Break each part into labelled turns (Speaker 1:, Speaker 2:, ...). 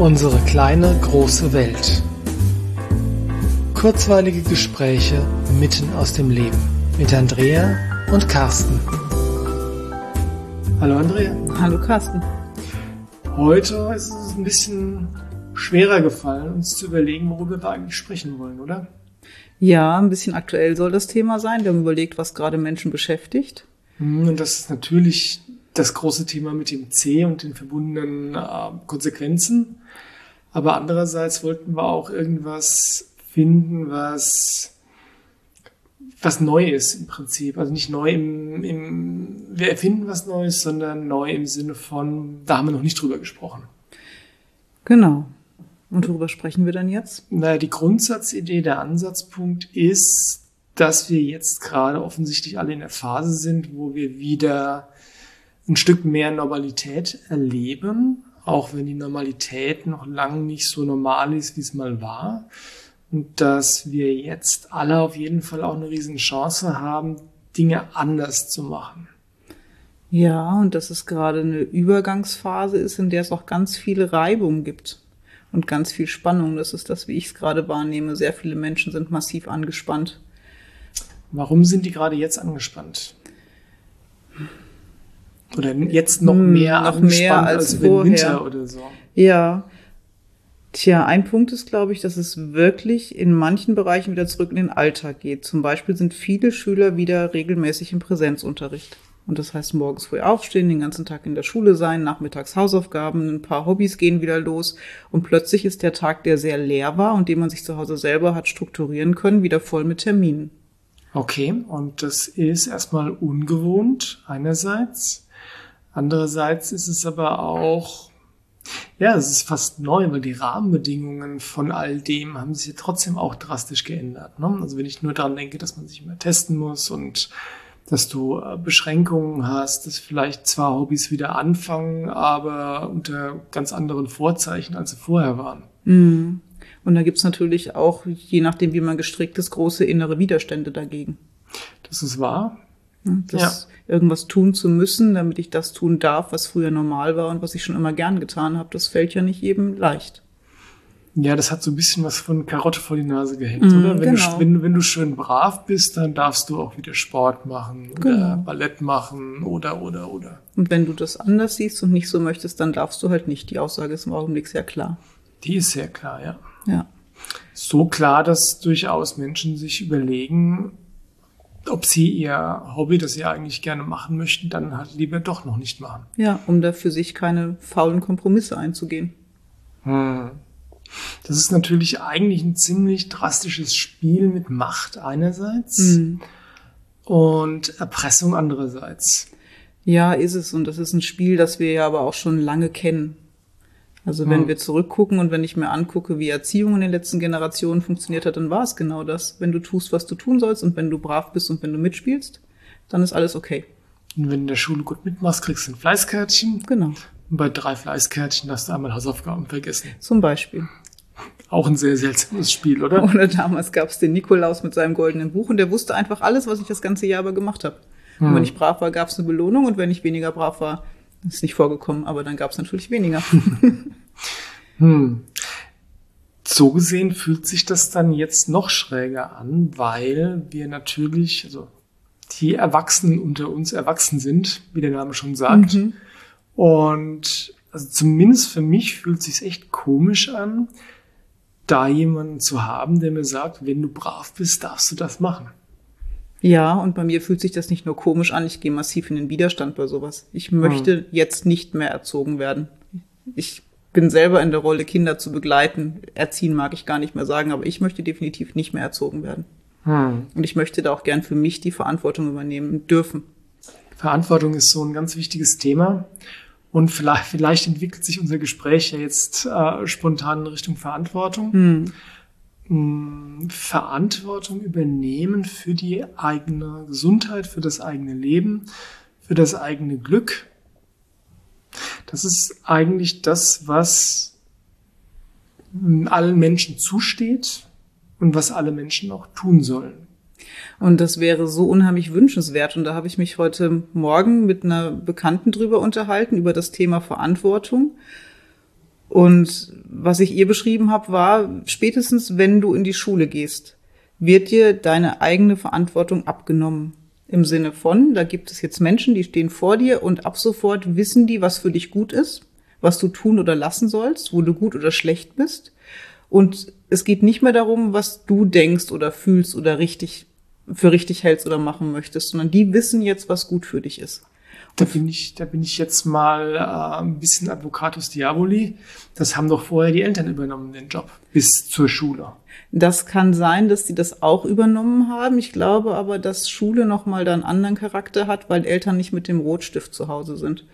Speaker 1: Unsere kleine große Welt. Kurzweilige Gespräche mitten aus dem Leben mit Andrea und Carsten. Hallo Andrea.
Speaker 2: Hallo Carsten.
Speaker 1: Heute ist es ein bisschen schwerer gefallen, uns zu überlegen, worüber wir eigentlich sprechen wollen, oder?
Speaker 2: Ja, ein bisschen aktuell soll das Thema sein. Wir haben überlegt, was gerade Menschen beschäftigt.
Speaker 1: Hm, und das ist natürlich das große Thema mit dem C und den verbundenen äh, Konsequenzen. Aber andererseits wollten wir auch irgendwas finden, was, was neu ist im Prinzip. Also nicht neu im, im, wir erfinden was Neues, sondern neu im Sinne von, da haben wir noch nicht drüber gesprochen.
Speaker 2: Genau. Und worüber sprechen wir dann jetzt?
Speaker 1: Naja, die Grundsatzidee, der Ansatzpunkt ist, dass wir jetzt gerade offensichtlich alle in der Phase sind, wo wir wieder ein Stück mehr Normalität erleben, auch wenn die Normalität noch lang nicht so normal ist, wie es mal war. Und dass wir jetzt alle auf jeden Fall auch eine riesen Chance haben, Dinge anders zu machen.
Speaker 2: Ja, und dass es gerade eine Übergangsphase ist, in der es auch ganz viele Reibung gibt und ganz viel Spannung. Das ist das, wie ich es gerade wahrnehme. Sehr viele Menschen sind massiv angespannt.
Speaker 1: Warum sind die gerade jetzt angespannt? Oder jetzt noch hm, mehr
Speaker 2: noch mehr als, als vorher. Winter oder so. Ja. Tja, ein Punkt ist, glaube ich, dass es wirklich in manchen Bereichen wieder zurück in den Alltag geht. Zum Beispiel sind viele Schüler wieder regelmäßig im Präsenzunterricht. Und das heißt morgens früh aufstehen, den ganzen Tag in der Schule sein, nachmittags Hausaufgaben, ein paar Hobbys gehen wieder los. Und plötzlich ist der Tag, der sehr leer war und den man sich zu Hause selber hat strukturieren können, wieder voll mit Terminen.
Speaker 1: Okay, und das ist erstmal ungewohnt einerseits. Andererseits ist es aber auch, ja, es ist fast neu, weil die Rahmenbedingungen von all dem haben sich ja trotzdem auch drastisch geändert. Ne? Also wenn ich nur daran denke, dass man sich immer testen muss und dass du äh, Beschränkungen hast, dass vielleicht zwar Hobbys wieder anfangen, aber unter ganz anderen Vorzeichen, als sie vorher waren.
Speaker 2: Mhm. Und da gibt's natürlich auch, je nachdem, wie man gestrickt ist, große innere Widerstände dagegen.
Speaker 1: Das ist wahr.
Speaker 2: Das ja. irgendwas tun zu müssen, damit ich das tun darf, was früher normal war und was ich schon immer gern getan habe, das fällt ja nicht jedem leicht.
Speaker 1: Ja, das hat so ein bisschen was von Karotte vor die Nase gehängt, mm, oder? Wenn, genau. du, wenn, wenn du schön brav bist, dann darfst du auch wieder Sport machen oder genau. Ballett machen oder, oder, oder.
Speaker 2: Und wenn du das anders siehst und nicht so möchtest, dann darfst du halt nicht. Die Aussage ist im Augenblick sehr klar.
Speaker 1: Die ist sehr klar, ja.
Speaker 2: Ja.
Speaker 1: So klar, dass durchaus Menschen sich überlegen, ob sie ihr Hobby, das sie eigentlich gerne machen möchten, dann halt lieber doch noch nicht machen.
Speaker 2: Ja, um da für sich keine faulen Kompromisse einzugehen.
Speaker 1: Hm. Das ist natürlich eigentlich ein ziemlich drastisches Spiel mit Macht einerseits hm. und Erpressung andererseits.
Speaker 2: Ja, ist es. Und das ist ein Spiel, das wir ja aber auch schon lange kennen. Also wenn hm. wir zurückgucken und wenn ich mir angucke, wie Erziehung in den letzten Generationen funktioniert hat, dann war es genau das. Wenn du tust, was du tun sollst und wenn du brav bist und wenn du mitspielst, dann ist alles okay.
Speaker 1: Und wenn du in der Schule gut mitmachst, kriegst du ein Fleißkärtchen.
Speaker 2: Genau.
Speaker 1: Und bei drei Fleißkärtchen hast du einmal Hausaufgaben vergessen.
Speaker 2: Zum Beispiel.
Speaker 1: Auch ein sehr seltsames Spiel, oder?
Speaker 2: Oder damals gab es den Nikolaus mit seinem goldenen Buch und der wusste einfach alles, was ich das ganze Jahr aber gemacht habe. Hm. Und wenn ich brav war, gab es eine Belohnung und wenn ich weniger brav war, ist nicht vorgekommen, aber dann gab es natürlich weniger.
Speaker 1: hm. So gesehen fühlt sich das dann jetzt noch schräger an, weil wir natürlich, also die Erwachsenen unter uns erwachsen sind, wie der Name schon sagt. Mhm. Und also zumindest für mich fühlt sich echt komisch an, da jemanden zu haben, der mir sagt, wenn du brav bist, darfst du das machen.
Speaker 2: Ja, und bei mir fühlt sich das nicht nur komisch an, ich gehe massiv in den Widerstand bei sowas. Ich möchte mhm. jetzt nicht mehr erzogen werden. Ich bin selber in der Rolle, Kinder zu begleiten. Erziehen mag ich gar nicht mehr sagen, aber ich möchte definitiv nicht mehr erzogen werden. Mhm. Und ich möchte da auch gern für mich die Verantwortung übernehmen dürfen.
Speaker 1: Verantwortung ist so ein ganz wichtiges Thema. Und vielleicht, vielleicht entwickelt sich unser Gespräch ja jetzt äh, spontan in Richtung Verantwortung. Mhm. Verantwortung übernehmen für die eigene Gesundheit, für das eigene Leben, für das eigene Glück. Das ist eigentlich das, was allen Menschen zusteht und was alle Menschen auch tun sollen.
Speaker 2: Und das wäre so unheimlich wünschenswert. Und da habe ich mich heute Morgen mit einer Bekannten drüber unterhalten, über das Thema Verantwortung. Und was ich ihr beschrieben habe, war, spätestens wenn du in die Schule gehst, wird dir deine eigene Verantwortung abgenommen. Im Sinne von, da gibt es jetzt Menschen, die stehen vor dir und ab sofort wissen die, was für dich gut ist, was du tun oder lassen sollst, wo du gut oder schlecht bist. Und es geht nicht mehr darum, was du denkst oder fühlst oder richtig für richtig hältst oder machen möchtest, sondern die wissen jetzt, was gut für dich ist.
Speaker 1: Da bin ich, da bin ich jetzt mal äh, ein bisschen Advocatus Diaboli. Das haben doch vorher die Eltern übernommen, den Job, bis zur Schule.
Speaker 2: Das kann sein, dass die das auch übernommen haben. Ich glaube aber, dass Schule nochmal da einen anderen Charakter hat, weil Eltern nicht mit dem Rotstift zu Hause sind.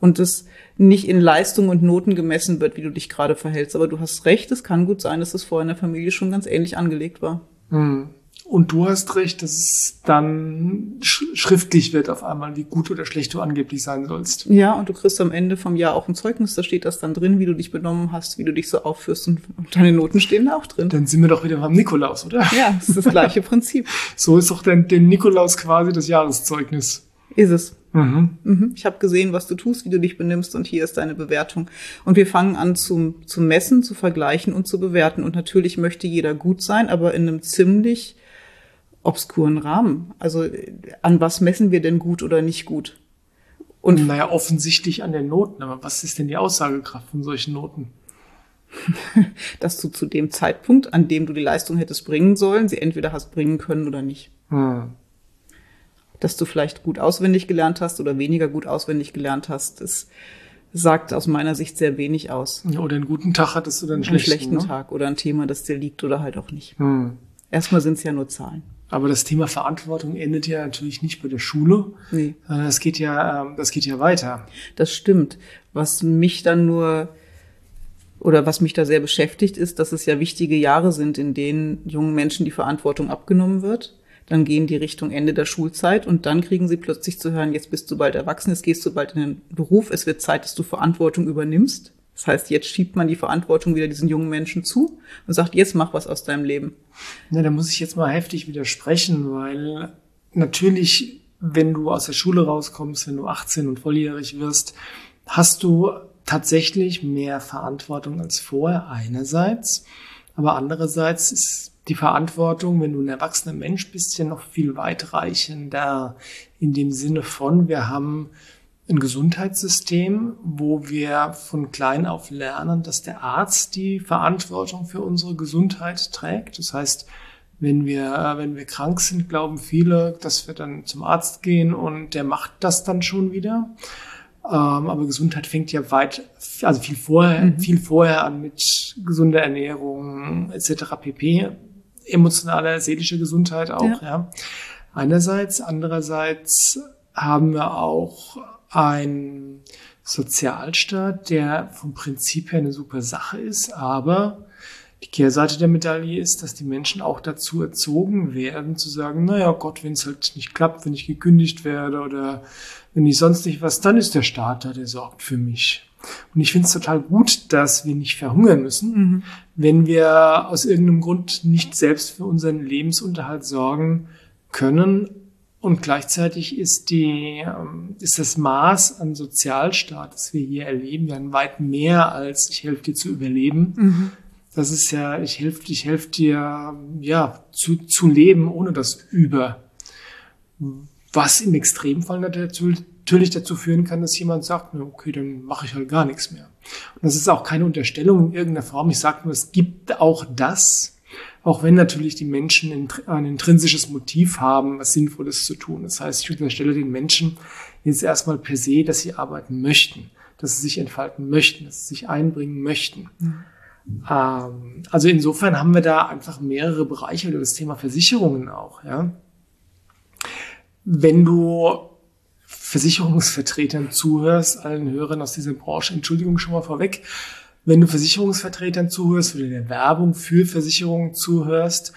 Speaker 2: Und das nicht in Leistung und Noten gemessen wird, wie du dich gerade verhältst. Aber du hast recht, es kann gut sein, dass das vorher in der Familie schon ganz ähnlich angelegt war.
Speaker 1: Hm. Und du hast recht, dass es dann schriftlich wird auf einmal, wie gut oder schlecht du angeblich sein sollst.
Speaker 2: Ja, und du kriegst am Ende vom Jahr auch ein Zeugnis, da steht das dann drin, wie du dich benommen hast, wie du dich so aufführst und deine Noten stehen da auch drin.
Speaker 1: Dann sind wir doch wieder beim Nikolaus, oder?
Speaker 2: Ja, das ist das gleiche Prinzip.
Speaker 1: so ist doch denn dem Nikolaus quasi das Jahreszeugnis.
Speaker 2: Ist es. Mhm. Mhm. Ich habe gesehen, was du tust, wie du dich benimmst und hier ist deine Bewertung. Und wir fangen an zu, zu messen, zu vergleichen und zu bewerten. Und natürlich möchte jeder gut sein, aber in einem ziemlich obskuren Rahmen. Also an was messen wir denn gut oder nicht gut?
Speaker 1: Und naja, offensichtlich an den Noten. Aber was ist denn die Aussagekraft von solchen Noten?
Speaker 2: Dass du zu dem Zeitpunkt, an dem du die Leistung hättest bringen sollen, sie entweder hast bringen können oder nicht. Hm. Dass du vielleicht gut auswendig gelernt hast oder weniger gut auswendig gelernt hast, das sagt aus meiner Sicht sehr wenig aus.
Speaker 1: Oder einen guten Tag hattest du dann einen schlechten, einen schlechten
Speaker 2: ne? Tag oder ein Thema, das dir liegt oder halt auch nicht. Hm. Erstmal sind es ja nur Zahlen.
Speaker 1: Aber das Thema Verantwortung endet ja natürlich nicht bei der Schule. Nee. Das geht ja, ähm, das geht ja weiter.
Speaker 2: Das stimmt. Was mich dann nur oder was mich da sehr beschäftigt, ist, dass es ja wichtige Jahre sind, in denen jungen Menschen die Verantwortung abgenommen wird. Dann gehen die Richtung Ende der Schulzeit und dann kriegen sie plötzlich zu hören, jetzt bist du bald erwachsen, jetzt gehst du bald in den Beruf, es wird Zeit, dass du Verantwortung übernimmst. Das heißt, jetzt schiebt man die Verantwortung wieder diesen jungen Menschen zu und sagt, jetzt mach was aus deinem Leben.
Speaker 1: Na, da muss ich jetzt mal heftig widersprechen, weil natürlich, wenn du aus der Schule rauskommst, wenn du 18 und volljährig wirst, hast du tatsächlich mehr Verantwortung als vorher einerseits. Aber andererseits ist die Verantwortung, wenn du ein erwachsener Mensch bist, ja noch viel weitreichender in dem Sinne von, wir haben ein Gesundheitssystem, wo wir von klein auf lernen, dass der Arzt die Verantwortung für unsere Gesundheit trägt. Das heißt, wenn wir, wenn wir krank sind, glauben viele, dass wir dann zum Arzt gehen und der macht das dann schon wieder. Ähm, aber Gesundheit fängt ja weit, also viel vorher, mhm. viel vorher an mit gesunder Ernährung etc. pp. Emotionale, seelische Gesundheit auch, ja. ja. Einerseits, andererseits haben wir auch ein Sozialstaat, der vom Prinzip her eine super Sache ist, aber die Kehrseite der Medaille ist, dass die Menschen auch dazu erzogen werden, zu sagen, naja Gott, wenn es halt nicht klappt, wenn ich gekündigt werde oder wenn ich sonst nicht was, dann ist der Staat da, der sorgt für mich. Und ich finde es total gut, dass wir nicht verhungern müssen, mhm. wenn wir aus irgendeinem Grund nicht selbst für unseren Lebensunterhalt sorgen können, und gleichzeitig ist die, ähm, ist das Maß an Sozialstaat, das wir hier erleben, ja weit mehr als ich helfe dir zu überleben. Mhm. Das ist ja, ich helfe, ich helfe dir, ja, zu, zu leben ohne das Über. Was im Extremfall natürlich dazu führen kann, dass jemand sagt, okay, dann mache ich halt gar nichts mehr. Und das ist auch keine Unterstellung in irgendeiner Form. Ich sage nur, es gibt auch das, auch wenn natürlich die Menschen ein intrinsisches Motiv haben, was Sinnvolles zu tun. Das heißt, ich unterstelle den Menschen jetzt erstmal per se, dass sie arbeiten möchten, dass sie sich entfalten möchten, dass sie sich einbringen möchten. Mhm. Ähm, also insofern haben wir da einfach mehrere Bereiche über das Thema Versicherungen auch. Ja? Wenn du Versicherungsvertretern zuhörst, allen Hörern aus dieser Branche, Entschuldigung schon mal vorweg, wenn du Versicherungsvertretern zuhörst oder der Werbung für Versicherungen zuhörst,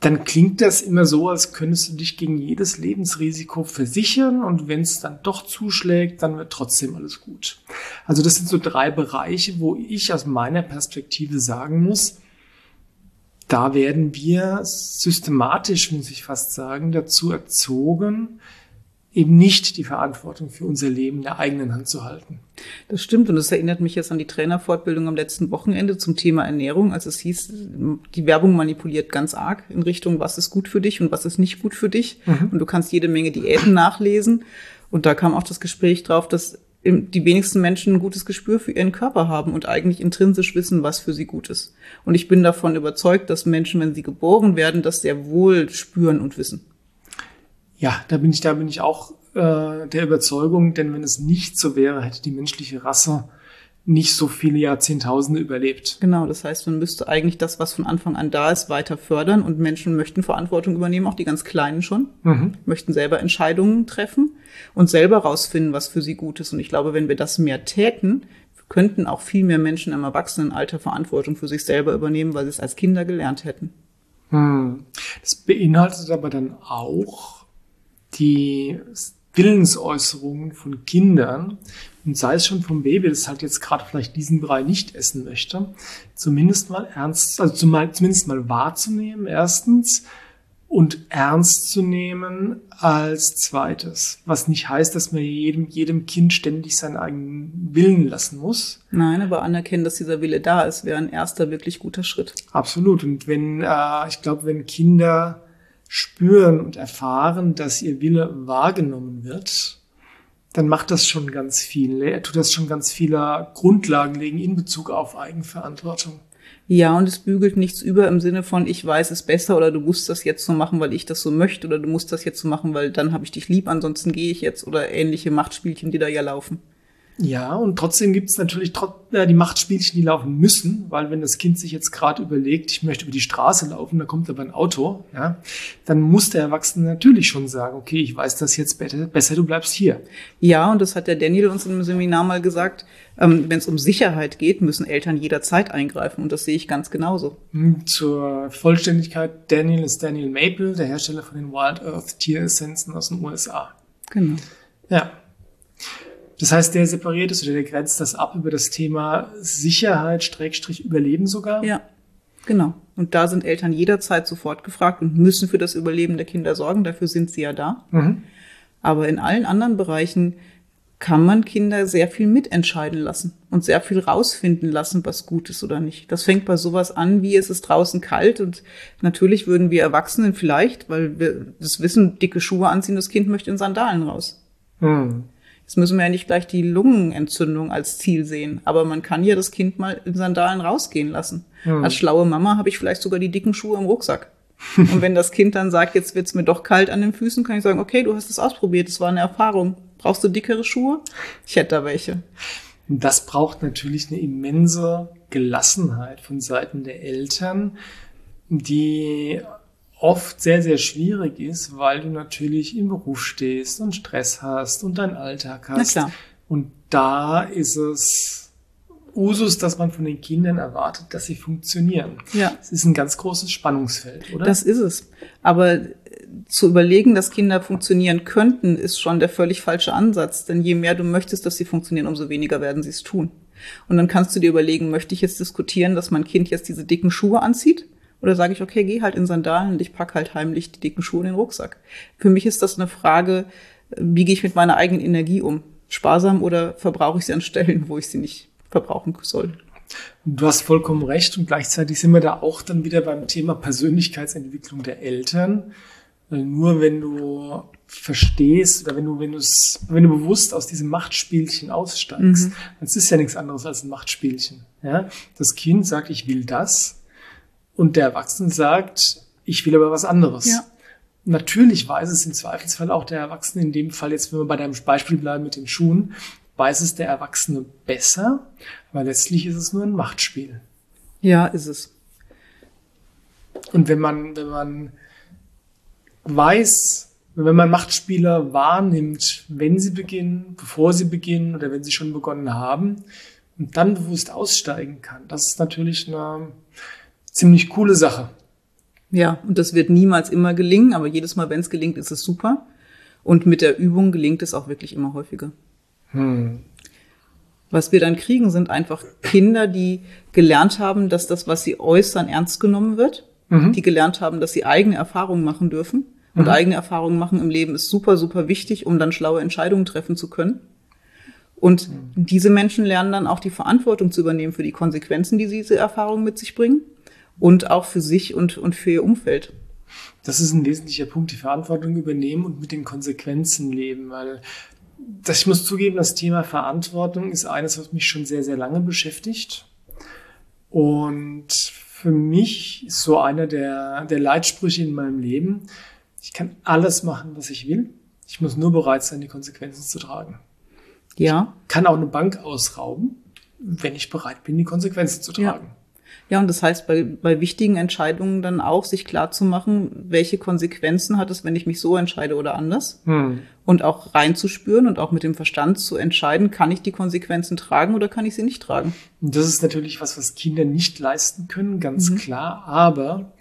Speaker 1: dann klingt das immer so, als könntest du dich gegen jedes Lebensrisiko versichern und wenn es dann doch zuschlägt, dann wird trotzdem alles gut. Also das sind so drei Bereiche, wo ich aus meiner Perspektive sagen muss, da werden wir systematisch, muss ich fast sagen, dazu erzogen, eben nicht die Verantwortung für unser Leben in der eigenen Hand zu halten.
Speaker 2: Das stimmt und das erinnert mich jetzt an die Trainerfortbildung am letzten Wochenende zum Thema Ernährung. als es hieß, die Werbung manipuliert ganz arg in Richtung, was ist gut für dich und was ist nicht gut für dich. Mhm. Und du kannst jede Menge Diäten nachlesen. Und da kam auch das Gespräch drauf, dass die wenigsten Menschen ein gutes Gespür für ihren Körper haben und eigentlich intrinsisch wissen, was für sie gut ist. Und ich bin davon überzeugt, dass Menschen, wenn sie geboren werden, das sehr wohl spüren und wissen.
Speaker 1: Ja, da bin ich, da bin ich auch äh, der Überzeugung, denn wenn es nicht so wäre, hätte die menschliche Rasse nicht so viele Jahrzehntausende überlebt.
Speaker 2: Genau, das heißt, man müsste eigentlich das, was von Anfang an da ist, weiter fördern und Menschen möchten Verantwortung übernehmen, auch die ganz Kleinen schon, mhm. möchten selber Entscheidungen treffen und selber rausfinden, was für sie gut ist. Und ich glaube, wenn wir das mehr täten, könnten auch viel mehr Menschen im Erwachsenenalter Verantwortung für sich selber übernehmen, weil sie es als Kinder gelernt hätten.
Speaker 1: Hm. Das beinhaltet aber dann auch die Willensäußerungen von Kindern, und sei es schon vom Baby, das halt jetzt gerade vielleicht diesen Brei nicht essen möchte, zumindest mal ernst, also zumindest mal wahrzunehmen, erstens, und ernst zu nehmen als zweites. Was nicht heißt, dass man jedem, jedem Kind ständig seinen eigenen Willen lassen muss.
Speaker 2: Nein, aber anerkennen, dass dieser Wille da ist, wäre ein erster wirklich guter Schritt.
Speaker 1: Absolut. Und wenn, äh, ich glaube, wenn Kinder spüren und erfahren, dass ihr Wille wahrgenommen wird, dann macht das schon ganz viel. Er tut das schon ganz viele Grundlagen legen in Bezug auf Eigenverantwortung.
Speaker 2: Ja, und es bügelt nichts über im Sinne von, ich weiß es besser oder du musst das jetzt so machen, weil ich das so möchte oder du musst das jetzt so machen, weil dann habe ich dich lieb, ansonsten gehe ich jetzt oder ähnliche Machtspielchen, die da ja laufen.
Speaker 1: Ja, und trotzdem gibt es natürlich die Machtspielchen, die laufen müssen, weil wenn das Kind sich jetzt gerade überlegt, ich möchte über die Straße laufen, da kommt aber ein Auto, ja, dann muss der Erwachsene natürlich schon sagen, okay, ich weiß das jetzt besser, besser du bleibst hier.
Speaker 2: Ja, und das hat der Daniel uns im Seminar mal gesagt, ähm, wenn es um Sicherheit geht, müssen Eltern jederzeit eingreifen und das sehe ich ganz genauso.
Speaker 1: Hm, zur Vollständigkeit, Daniel ist Daniel Maple, der Hersteller von den Wild Earth Tieressenzen aus den USA.
Speaker 2: Genau.
Speaker 1: Ja. Das heißt, der separiert es oder der grenzt das ab über das Thema Sicherheit, Streckstrich, Überleben sogar?
Speaker 2: Ja, genau. Und da sind Eltern jederzeit sofort gefragt und müssen für das Überleben der Kinder sorgen. Dafür sind sie ja da. Mhm. Aber in allen anderen Bereichen kann man Kinder sehr viel mitentscheiden lassen und sehr viel rausfinden lassen, was gut ist oder nicht. Das fängt bei sowas an, wie es ist draußen kalt und natürlich würden wir Erwachsenen vielleicht, weil wir das wissen, dicke Schuhe anziehen, das Kind möchte in Sandalen raus. Mhm. Jetzt müssen wir ja nicht gleich die Lungenentzündung als Ziel sehen, aber man kann ja das Kind mal in Sandalen rausgehen lassen. Mhm. Als schlaue Mama habe ich vielleicht sogar die dicken Schuhe im Rucksack. Und wenn das Kind dann sagt, jetzt wird's mir doch kalt an den Füßen, kann ich sagen, okay, du hast es ausprobiert, es war eine Erfahrung. Brauchst du dickere Schuhe? Ich hätte da welche.
Speaker 1: Das braucht natürlich eine immense Gelassenheit von Seiten der Eltern, die oft sehr, sehr schwierig ist, weil du natürlich im Beruf stehst und Stress hast und deinen Alltag hast. Und da ist es Usus, dass man von den Kindern erwartet, dass sie funktionieren.
Speaker 2: Ja.
Speaker 1: Es ist ein ganz großes Spannungsfeld, oder?
Speaker 2: Das ist es. Aber zu überlegen, dass Kinder funktionieren könnten, ist schon der völlig falsche Ansatz. Denn je mehr du möchtest, dass sie funktionieren, umso weniger werden sie es tun. Und dann kannst du dir überlegen, möchte ich jetzt diskutieren, dass mein Kind jetzt diese dicken Schuhe anzieht? Oder sage ich, okay, geh halt in Sandalen und ich pack halt heimlich die dicken Schuhe in den Rucksack. Für mich ist das eine Frage, wie gehe ich mit meiner eigenen Energie um? Sparsam oder verbrauche ich sie an Stellen, wo ich sie nicht verbrauchen soll?
Speaker 1: Du hast vollkommen recht und gleichzeitig sind wir da auch dann wieder beim Thema Persönlichkeitsentwicklung der Eltern. Nur wenn du verstehst oder wenn du, wenn du es, wenn du bewusst aus diesem Machtspielchen aussteigst, mhm. es ist ja nichts anderes als ein Machtspielchen. Ja? Das Kind sagt, ich will das und der Erwachsene sagt, ich will aber was anderes.
Speaker 2: Ja.
Speaker 1: Natürlich weiß es im Zweifelsfall auch der Erwachsene, in dem Fall jetzt, wenn wir bei deinem Beispiel bleiben mit den Schuhen, weiß es der Erwachsene besser, weil letztlich ist es nur ein Machtspiel.
Speaker 2: Ja, ist es.
Speaker 1: Und wenn man, wenn man weiß, wenn man Machtspieler wahrnimmt, wenn sie beginnen, bevor sie beginnen oder wenn sie schon begonnen haben und dann bewusst aussteigen kann, das ist natürlich eine ziemlich coole Sache.
Speaker 2: Ja, und das wird niemals immer gelingen, aber jedes Mal, wenn es gelingt, ist es super. Und mit der Übung gelingt es auch wirklich immer häufiger. Hm. Was wir dann kriegen, sind einfach Kinder, die gelernt haben, dass das, was sie äußern, ernst genommen wird, mhm. die gelernt haben, dass sie eigene Erfahrungen machen dürfen Und mhm. eigene Erfahrungen machen im Leben ist super, super wichtig, um dann schlaue Entscheidungen treffen zu können. Und mhm. diese Menschen lernen dann auch die Verantwortung zu übernehmen für die Konsequenzen, die diese Erfahrungen mit sich bringen und auch für sich und, und für ihr Umfeld.
Speaker 1: Das ist ein wesentlicher Punkt, die Verantwortung übernehmen und mit den Konsequenzen leben, weil das, ich muss zugeben, das Thema Verantwortung ist eines, was mich schon sehr, sehr lange beschäftigt. Und für mich ist so einer der, der Leitsprüche in meinem Leben, ich kann alles machen, was ich will. Ich muss nur bereit sein, die Konsequenzen zu tragen.
Speaker 2: Ja.
Speaker 1: Ich kann auch eine Bank ausrauben, wenn ich bereit bin, die Konsequenzen zu tragen.
Speaker 2: Ja. Ja, und das heißt, bei, bei wichtigen Entscheidungen dann auch sich klar zu machen, welche Konsequenzen hat es, wenn ich mich so entscheide oder anders. Hm. Und auch reinzuspüren und auch mit dem Verstand zu entscheiden, kann ich die Konsequenzen tragen oder kann ich sie nicht tragen.
Speaker 1: Und das ist natürlich was, was Kinder nicht leisten können, ganz mhm. klar. Aber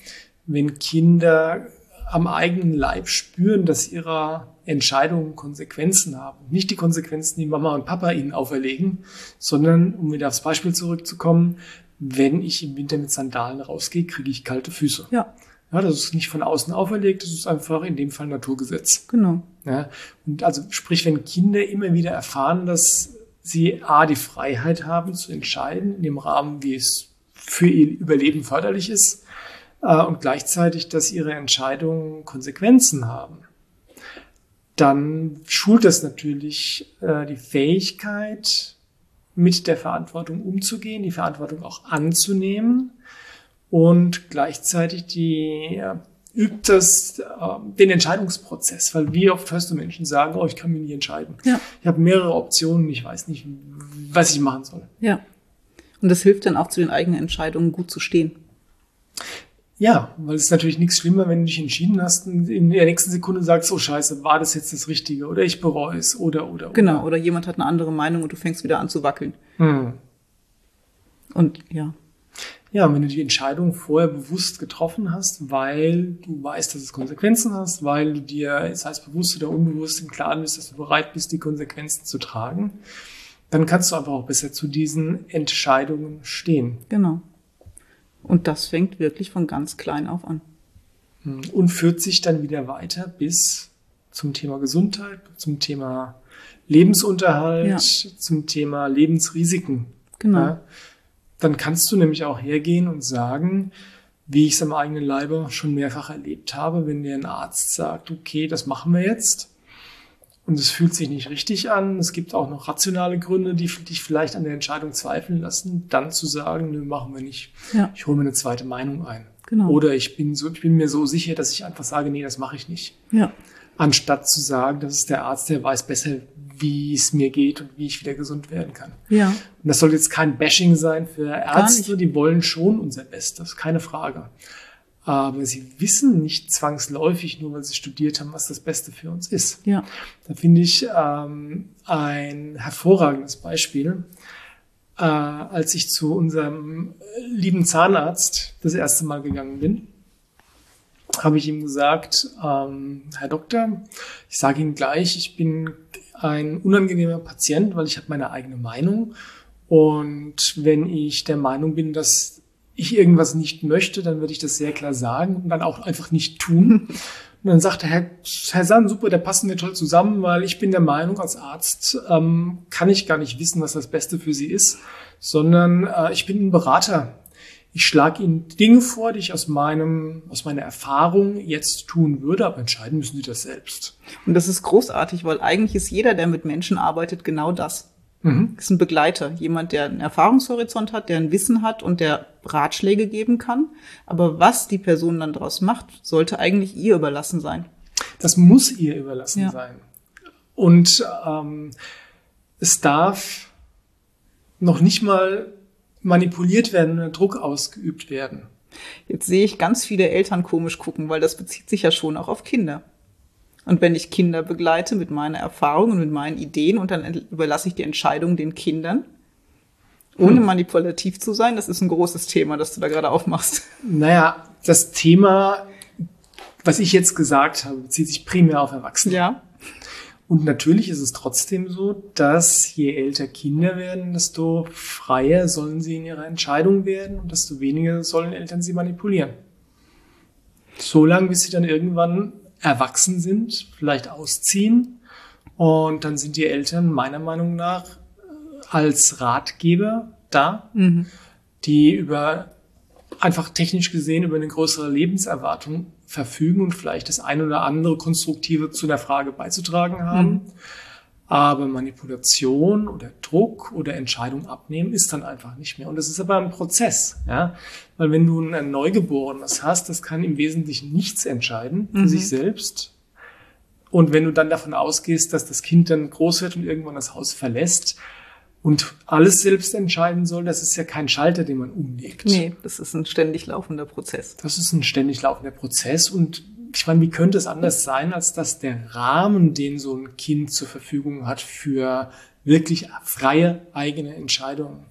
Speaker 1: wenn Kinder am eigenen Leib spüren, dass ihre Entscheidungen Konsequenzen haben. Nicht die Konsequenzen, die Mama und Papa ihnen auferlegen, sondern, um wieder aufs Beispiel zurückzukommen, wenn ich im Winter mit Sandalen rausgehe, kriege ich kalte Füße.
Speaker 2: Ja.
Speaker 1: Ja, das ist nicht von außen auferlegt, das ist einfach in dem Fall Naturgesetz.
Speaker 2: Genau.
Speaker 1: Ja, und also sprich, wenn Kinder immer wieder erfahren, dass sie A, die Freiheit haben zu entscheiden, in dem Rahmen, wie es für ihr Überleben förderlich ist, äh, und gleichzeitig, dass ihre Entscheidungen Konsequenzen haben, dann schult das natürlich äh, die Fähigkeit, mit der Verantwortung umzugehen, die Verantwortung auch anzunehmen und gleichzeitig die ja, übt das äh, den Entscheidungsprozess, weil wie oft hörst du Menschen sagen, oh, ich kann mich nicht entscheiden.
Speaker 2: Ja.
Speaker 1: Ich habe mehrere Optionen, ich weiß nicht, was ich machen soll.
Speaker 2: Ja. Und das hilft dann auch zu den eigenen Entscheidungen gut zu stehen.
Speaker 1: Ja, weil es ist natürlich nichts schlimmer, wenn du dich entschieden hast und in der nächsten Sekunde sagst, oh scheiße, war das jetzt das Richtige oder ich bereue es oder oder.
Speaker 2: Genau, oder jemand hat eine andere Meinung und du fängst wieder an zu wackeln. Hm. Und ja.
Speaker 1: Ja, wenn du die Entscheidung vorher bewusst getroffen hast, weil du weißt, dass es Konsequenzen hast, weil du dir, sei es bewusst oder unbewusst, im Klaren bist, dass du bereit bist, die Konsequenzen zu tragen, dann kannst du einfach auch besser zu diesen Entscheidungen stehen.
Speaker 2: Genau. Und das fängt wirklich von ganz klein auf an.
Speaker 1: Hm. Und führt sich dann wieder weiter bis zum Thema Gesundheit, zum Thema Lebensunterhalt, ja. zum Thema Lebensrisiken.
Speaker 2: Genau. Ja,
Speaker 1: dann kannst du nämlich auch hergehen und sagen, wie ich es am eigenen Leibe schon mehrfach erlebt habe, wenn dir ein Arzt sagt, okay, das machen wir jetzt, und es fühlt sich nicht richtig an. Es gibt auch noch rationale Gründe, die dich vielleicht an der Entscheidung zweifeln lassen, dann zu sagen, nö, machen wir nicht.
Speaker 2: Ja.
Speaker 1: Ich hole mir eine zweite Meinung ein.
Speaker 2: Genau.
Speaker 1: Oder ich bin so, ich bin mir so sicher, dass ich einfach sage, nee, das mache ich nicht.
Speaker 2: Ja.
Speaker 1: Anstatt zu sagen, das ist der Arzt, der weiß besser, wie es mir geht und wie ich wieder gesund werden kann.
Speaker 2: Ja. Und
Speaker 1: das soll jetzt kein Bashing sein für Ärzte, die wollen schon unser Bestes, keine Frage aber sie wissen nicht zwangsläufig, nur weil sie studiert haben, was das Beste für uns ist.
Speaker 2: Ja.
Speaker 1: Da finde ich ähm, ein hervorragendes Beispiel. Äh, als ich zu unserem lieben Zahnarzt das erste Mal gegangen bin, habe ich ihm gesagt, ähm, Herr Doktor, ich sage Ihnen gleich, ich bin ein unangenehmer Patient, weil ich habe meine eigene Meinung. Und wenn ich der Meinung bin, dass ich irgendwas nicht möchte, dann würde ich das sehr klar sagen und dann auch einfach nicht tun. Und dann sagte Herr, Herr San, super, der passen wir toll zusammen, weil ich bin der Meinung, als Arzt ähm, kann ich gar nicht wissen, was das Beste für Sie ist, sondern äh, ich bin ein Berater. Ich schlage Ihnen Dinge vor, die ich aus meinem, aus meiner Erfahrung jetzt tun würde, aber entscheiden müssen Sie das selbst.
Speaker 2: Und das ist großartig, weil eigentlich ist jeder, der mit Menschen arbeitet, genau das. Mhm. ist ein Begleiter, jemand, der einen Erfahrungshorizont hat, der ein Wissen hat und der Ratschläge geben kann. Aber was die Person dann daraus macht, sollte eigentlich ihr überlassen sein.
Speaker 1: Das muss ihr überlassen ja. sein. Und ähm, es darf noch nicht mal manipuliert werden oder Druck ausgeübt werden.
Speaker 2: Jetzt sehe ich ganz viele Eltern komisch gucken, weil das bezieht sich ja schon auch auf Kinder. Und wenn ich Kinder begleite mit meiner Erfahrung und mit meinen Ideen und dann überlasse ich die Entscheidung den Kindern, ohne hm. manipulativ zu sein, das ist ein großes Thema, das du da gerade aufmachst.
Speaker 1: Naja, das Thema, was ich jetzt gesagt habe, bezieht sich primär auf Erwachsene.
Speaker 2: Ja.
Speaker 1: Und natürlich ist es trotzdem so, dass je älter Kinder werden, desto freier sollen sie in ihrer Entscheidung werden und desto weniger sollen Eltern sie manipulieren. So lange, bis sie dann irgendwann erwachsen sind, vielleicht ausziehen. Und dann sind die Eltern meiner Meinung nach als Ratgeber da, mhm. die über einfach technisch gesehen über eine größere Lebenserwartung verfügen und vielleicht das ein oder andere Konstruktive zu der Frage beizutragen haben. Mhm. Aber Manipulation oder Druck oder Entscheidung abnehmen ist dann einfach nicht mehr. Und das ist aber ein Prozess, ja. Weil wenn du ein Neugeborenes hast, das kann im Wesentlichen nichts entscheiden für mhm. sich selbst. Und wenn du dann davon ausgehst, dass das Kind dann groß wird und irgendwann das Haus verlässt, und alles selbst entscheiden soll, das ist ja kein Schalter, den man umlegt.
Speaker 2: Nee, das ist ein ständig laufender Prozess.
Speaker 1: Das ist ein ständig laufender Prozess und ich meine, wie könnte es anders sein, als dass der Rahmen, den so ein Kind zur Verfügung hat für wirklich freie eigene Entscheidungen?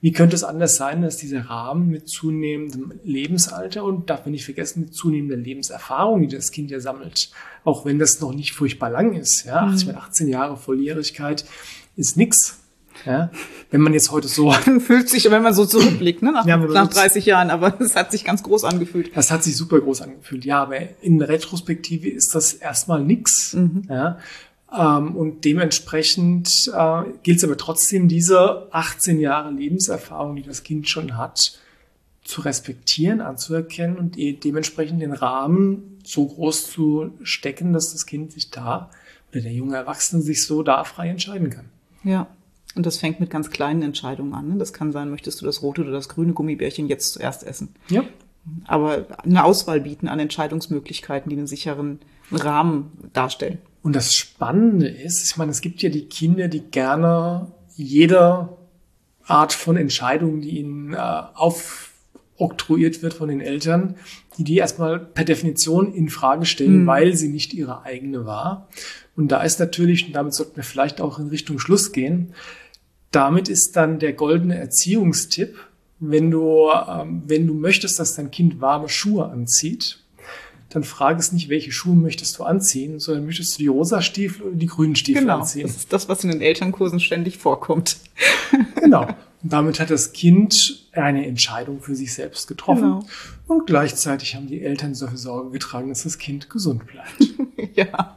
Speaker 1: Wie könnte es anders sein, dass dieser Rahmen mit zunehmendem Lebensalter und darf man nicht vergessen, mit zunehmender Lebenserfahrung, die das Kind ja sammelt, auch wenn das noch nicht furchtbar lang ist, ja, mhm. 18 Jahre Volljährigkeit ist nix ja? Wenn man jetzt heute so.
Speaker 2: Fühlt sich, wenn man so zurückblickt, ne? nach, ja, nach 30 Jahren, aber es hat sich ganz groß angefühlt.
Speaker 1: Das hat sich super groß angefühlt, ja, aber in Retrospektive ist das erstmal nix. Mhm. Ja? Ähm, und dementsprechend äh, gilt es aber trotzdem, diese 18 Jahre Lebenserfahrung, die das Kind schon hat, zu respektieren, anzuerkennen und dementsprechend den Rahmen so groß zu stecken, dass das Kind sich da oder der junge Erwachsene sich so da frei entscheiden kann.
Speaker 2: Ja. Und das fängt mit ganz kleinen Entscheidungen an. Ne? Das kann sein, möchtest du das rote oder das grüne Gummibärchen jetzt zuerst essen?
Speaker 1: Ja.
Speaker 2: Aber eine Auswahl bieten an Entscheidungsmöglichkeiten, die einen sicheren Rahmen darstellen.
Speaker 1: Und das Spannende ist, ich meine, es gibt ja die Kinder, die gerne jede Art von Entscheidung, die ihnen äh, aufoktroyiert wird von den Eltern, die die erstmal per Definition in Frage stellen, mhm. weil sie nicht ihre eigene war. Und da ist natürlich, und damit sollten wir vielleicht auch in Richtung Schluss gehen, damit ist dann der goldene Erziehungstipp, wenn du, ähm, wenn du möchtest, dass dein Kind warme Schuhe anzieht, dann frage es nicht, welche Schuhe möchtest du anziehen, sondern möchtest du die rosa Stiefel oder die grünen Stiefel
Speaker 2: genau,
Speaker 1: anziehen.
Speaker 2: Das ist das, was in den Elternkursen ständig vorkommt.
Speaker 1: genau. Und damit hat das Kind eine Entscheidung für sich selbst getroffen. Genau. Und gleichzeitig haben die Eltern dafür Sorge getragen, dass das Kind gesund bleibt.
Speaker 2: ja.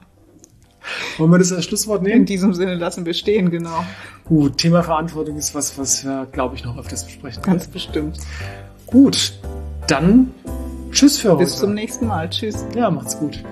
Speaker 1: Wollen wir das als Schlusswort nehmen?
Speaker 2: In diesem Sinne lassen wir stehen, genau.
Speaker 1: Gut, Thema Verantwortung ist was, was wir, glaube ich, noch öfters besprechen.
Speaker 2: Ganz werden. bestimmt.
Speaker 1: Gut, dann tschüss für
Speaker 2: heute. Bis zum nächsten Mal. Tschüss.
Speaker 1: Ja, macht's gut.